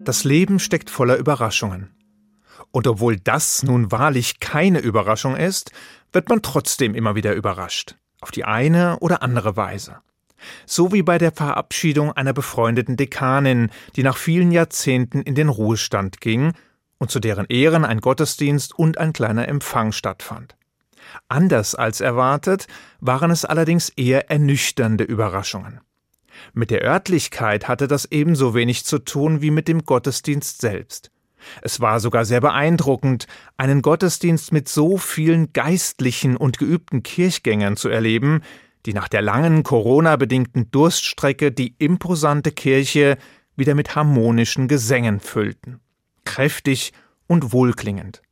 Das Leben steckt voller Überraschungen. Und obwohl das nun wahrlich keine Überraschung ist, wird man trotzdem immer wieder überrascht, auf die eine oder andere Weise. So wie bei der Verabschiedung einer befreundeten Dekanin, die nach vielen Jahrzehnten in den Ruhestand ging und zu deren Ehren ein Gottesdienst und ein kleiner Empfang stattfand. Anders als erwartet waren es allerdings eher ernüchternde Überraschungen. Mit der Örtlichkeit hatte das ebenso wenig zu tun wie mit dem Gottesdienst selbst. Es war sogar sehr beeindruckend, einen Gottesdienst mit so vielen geistlichen und geübten Kirchgängern zu erleben, die nach der langen Corona-bedingten Durststrecke die imposante Kirche wieder mit harmonischen Gesängen füllten. Kräftig und wohlklingend.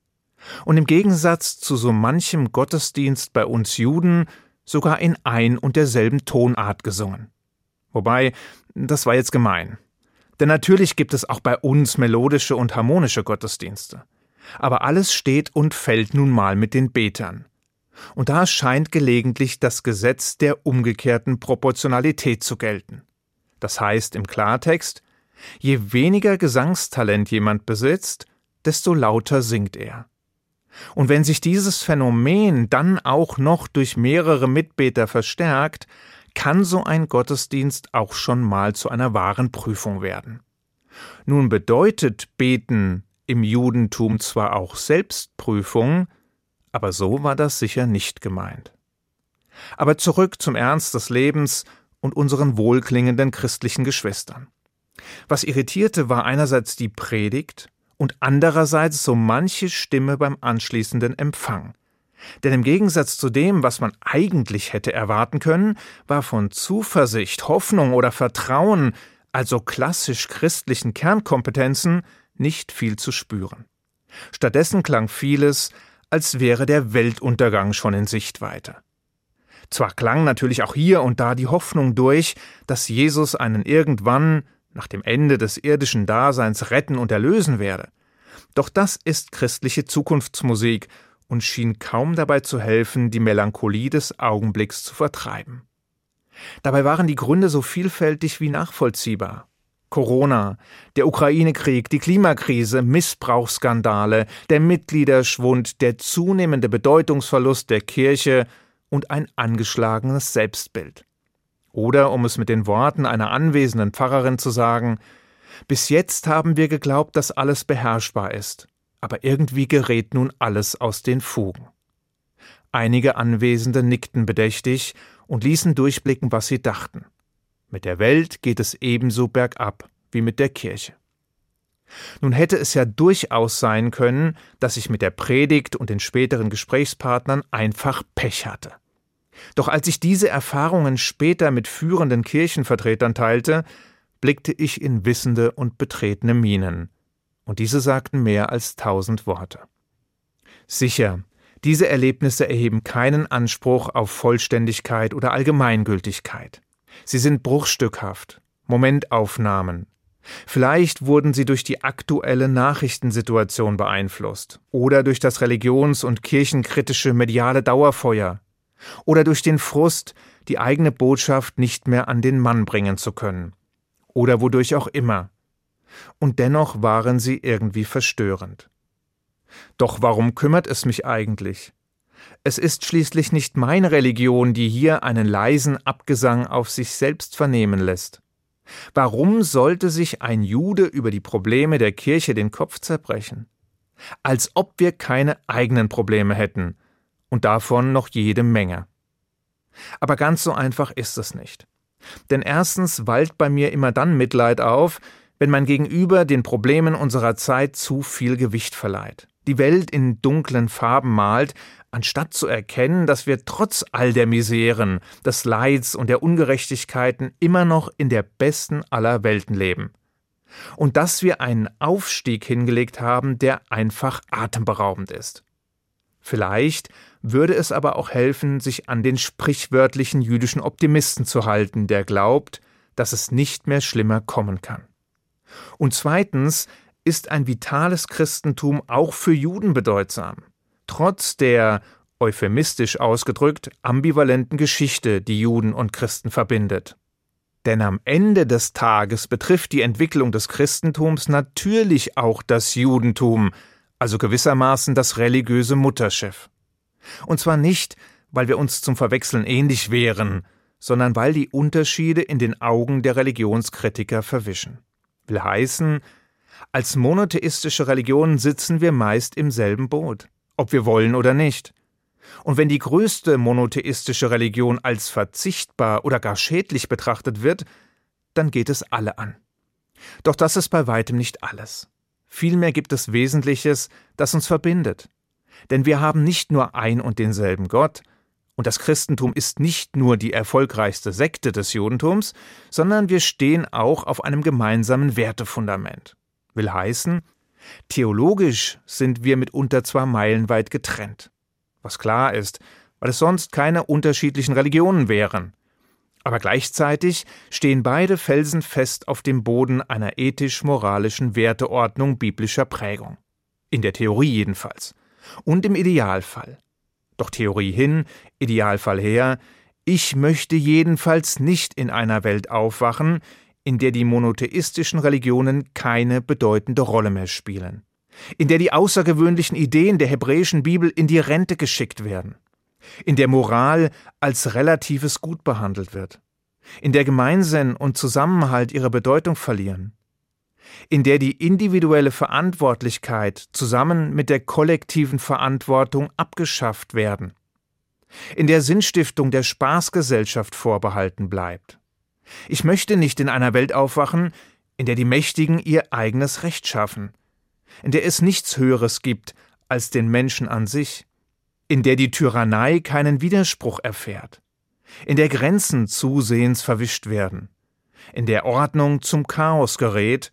Und im Gegensatz zu so manchem Gottesdienst bei uns Juden sogar in ein und derselben Tonart gesungen. Wobei, das war jetzt gemein. Denn natürlich gibt es auch bei uns melodische und harmonische Gottesdienste. Aber alles steht und fällt nun mal mit den Betern. Und da scheint gelegentlich das Gesetz der umgekehrten Proportionalität zu gelten. Das heißt im Klartext, je weniger Gesangstalent jemand besitzt, desto lauter singt er. Und wenn sich dieses Phänomen dann auch noch durch mehrere Mitbeter verstärkt, kann so ein Gottesdienst auch schon mal zu einer wahren Prüfung werden. Nun bedeutet Beten im Judentum zwar auch Selbstprüfung, aber so war das sicher nicht gemeint. Aber zurück zum Ernst des Lebens und unseren wohlklingenden christlichen Geschwistern. Was irritierte, war einerseits die Predigt und andererseits so manche Stimme beim anschließenden Empfang. Denn im Gegensatz zu dem, was man eigentlich hätte erwarten können, war von Zuversicht, Hoffnung oder Vertrauen, also klassisch christlichen Kernkompetenzen, nicht viel zu spüren. Stattdessen klang vieles, als wäre der Weltuntergang schon in Sichtweite. Zwar klang natürlich auch hier und da die Hoffnung durch, dass Jesus einen irgendwann, nach dem Ende des irdischen Daseins, retten und erlösen werde. Doch das ist christliche Zukunftsmusik und schien kaum dabei zu helfen, die Melancholie des Augenblicks zu vertreiben. Dabei waren die Gründe so vielfältig wie nachvollziehbar. Corona, der Ukraine-Krieg, die Klimakrise, Missbrauchsskandale, der Mitgliederschwund, der zunehmende Bedeutungsverlust der Kirche und ein angeschlagenes Selbstbild. Oder, um es mit den Worten einer anwesenden Pfarrerin zu sagen, bis jetzt haben wir geglaubt, dass alles beherrschbar ist aber irgendwie gerät nun alles aus den Fugen. Einige Anwesende nickten bedächtig und ließen durchblicken, was sie dachten. Mit der Welt geht es ebenso bergab wie mit der Kirche. Nun hätte es ja durchaus sein können, dass ich mit der Predigt und den späteren Gesprächspartnern einfach Pech hatte. Doch als ich diese Erfahrungen später mit führenden Kirchenvertretern teilte, blickte ich in wissende und betretene Mienen, und diese sagten mehr als tausend Worte. Sicher, diese Erlebnisse erheben keinen Anspruch auf Vollständigkeit oder Allgemeingültigkeit. Sie sind bruchstückhaft, Momentaufnahmen. Vielleicht wurden sie durch die aktuelle Nachrichtensituation beeinflusst oder durch das religions- und kirchenkritische mediale Dauerfeuer oder durch den Frust, die eigene Botschaft nicht mehr an den Mann bringen zu können oder wodurch auch immer und dennoch waren sie irgendwie verstörend. Doch warum kümmert es mich eigentlich? Es ist schließlich nicht meine Religion, die hier einen leisen Abgesang auf sich selbst vernehmen lässt. Warum sollte sich ein Jude über die Probleme der Kirche den Kopf zerbrechen? Als ob wir keine eigenen Probleme hätten, und davon noch jede Menge. Aber ganz so einfach ist es nicht. Denn erstens wallt bei mir immer dann Mitleid auf, wenn mein Gegenüber den Problemen unserer Zeit zu viel Gewicht verleiht, die Welt in dunklen Farben malt, anstatt zu erkennen, dass wir trotz all der Miseren, des Leids und der Ungerechtigkeiten immer noch in der besten aller Welten leben. Und dass wir einen Aufstieg hingelegt haben, der einfach atemberaubend ist. Vielleicht würde es aber auch helfen, sich an den sprichwörtlichen jüdischen Optimisten zu halten, der glaubt, dass es nicht mehr schlimmer kommen kann. Und zweitens ist ein vitales Christentum auch für Juden bedeutsam, trotz der, euphemistisch ausgedrückt, ambivalenten Geschichte, die Juden und Christen verbindet. Denn am Ende des Tages betrifft die Entwicklung des Christentums natürlich auch das Judentum, also gewissermaßen das religiöse Mutterschiff. Und zwar nicht, weil wir uns zum Verwechseln ähnlich wären, sondern weil die Unterschiede in den Augen der Religionskritiker verwischen. Will heißen, als monotheistische Religion sitzen wir meist im selben Boot, ob wir wollen oder nicht. Und wenn die größte monotheistische Religion als verzichtbar oder gar schädlich betrachtet wird, dann geht es alle an. Doch das ist bei weitem nicht alles. Vielmehr gibt es Wesentliches, das uns verbindet. Denn wir haben nicht nur ein und denselben Gott, und das Christentum ist nicht nur die erfolgreichste Sekte des Judentums, sondern wir stehen auch auf einem gemeinsamen Wertefundament. Will heißen, theologisch sind wir mitunter zwar meilenweit getrennt was klar ist, weil es sonst keine unterschiedlichen Religionen wären. Aber gleichzeitig stehen beide felsenfest auf dem Boden einer ethisch-moralischen Werteordnung biblischer Prägung. In der Theorie jedenfalls. Und im Idealfall. Doch Theorie hin, Idealfall her, ich möchte jedenfalls nicht in einer Welt aufwachen, in der die monotheistischen Religionen keine bedeutende Rolle mehr spielen. In der die außergewöhnlichen Ideen der hebräischen Bibel in die Rente geschickt werden, in der Moral als relatives Gut behandelt wird, in der Gemeinsinn und Zusammenhalt ihre Bedeutung verlieren, in der die individuelle Verantwortlichkeit zusammen mit der kollektiven Verantwortung abgeschafft werden, in der Sinnstiftung der Spaßgesellschaft vorbehalten bleibt. Ich möchte nicht in einer Welt aufwachen, in der die Mächtigen ihr eigenes Recht schaffen, in der es nichts Höheres gibt als den Menschen an sich, in der die Tyrannei keinen Widerspruch erfährt, in der Grenzen zusehends verwischt werden, in der Ordnung zum Chaos gerät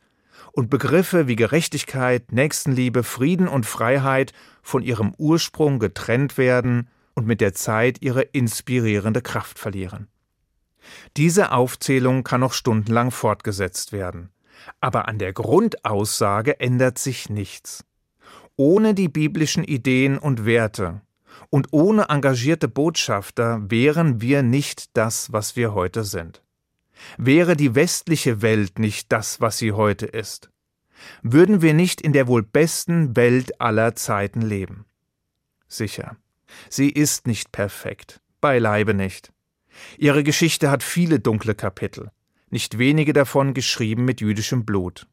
und Begriffe wie Gerechtigkeit, Nächstenliebe, Frieden und Freiheit von ihrem Ursprung getrennt werden und mit der Zeit ihre inspirierende Kraft verlieren. Diese Aufzählung kann noch stundenlang fortgesetzt werden. Aber an der Grundaussage ändert sich nichts. Ohne die biblischen Ideen und Werte und ohne engagierte Botschafter wären wir nicht das, was wir heute sind. Wäre die westliche Welt nicht das, was sie heute ist, würden wir nicht in der wohl besten Welt aller Zeiten leben. Sicher, sie ist nicht perfekt, beileibe nicht. Ihre Geschichte hat viele dunkle Kapitel nicht wenige davon geschrieben mit jüdischem Blut.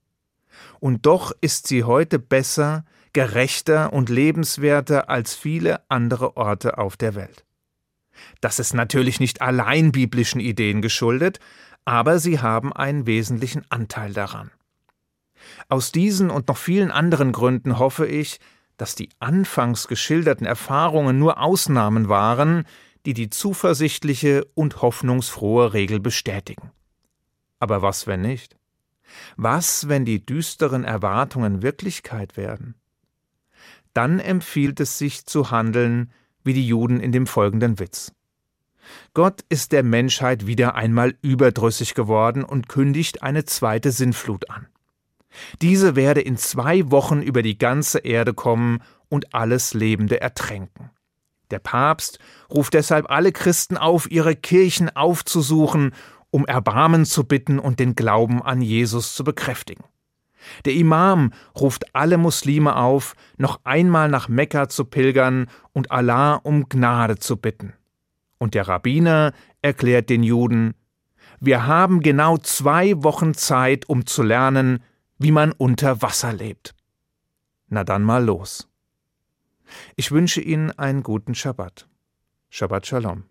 Und doch ist sie heute besser, gerechter und lebenswerter als viele andere Orte auf der Welt. Das ist natürlich nicht allein biblischen Ideen geschuldet, aber sie haben einen wesentlichen Anteil daran. Aus diesen und noch vielen anderen Gründen hoffe ich, dass die anfangs geschilderten Erfahrungen nur Ausnahmen waren, die die zuversichtliche und hoffnungsfrohe Regel bestätigen. Aber was, wenn nicht? Was, wenn die düsteren Erwartungen Wirklichkeit werden? Dann empfiehlt es sich zu handeln wie die Juden in dem folgenden Witz. Gott ist der Menschheit wieder einmal überdrüssig geworden und kündigt eine zweite Sinnflut an. Diese werde in zwei Wochen über die ganze Erde kommen und alles Lebende ertränken. Der Papst ruft deshalb alle Christen auf, ihre Kirchen aufzusuchen um Erbarmen zu bitten und den Glauben an Jesus zu bekräftigen. Der Imam ruft alle Muslime auf, noch einmal nach Mekka zu pilgern und Allah um Gnade zu bitten. Und der Rabbiner erklärt den Juden, wir haben genau zwei Wochen Zeit, um zu lernen, wie man unter Wasser lebt. Na dann mal los. Ich wünsche Ihnen einen guten Schabbat. Shabbat Shalom.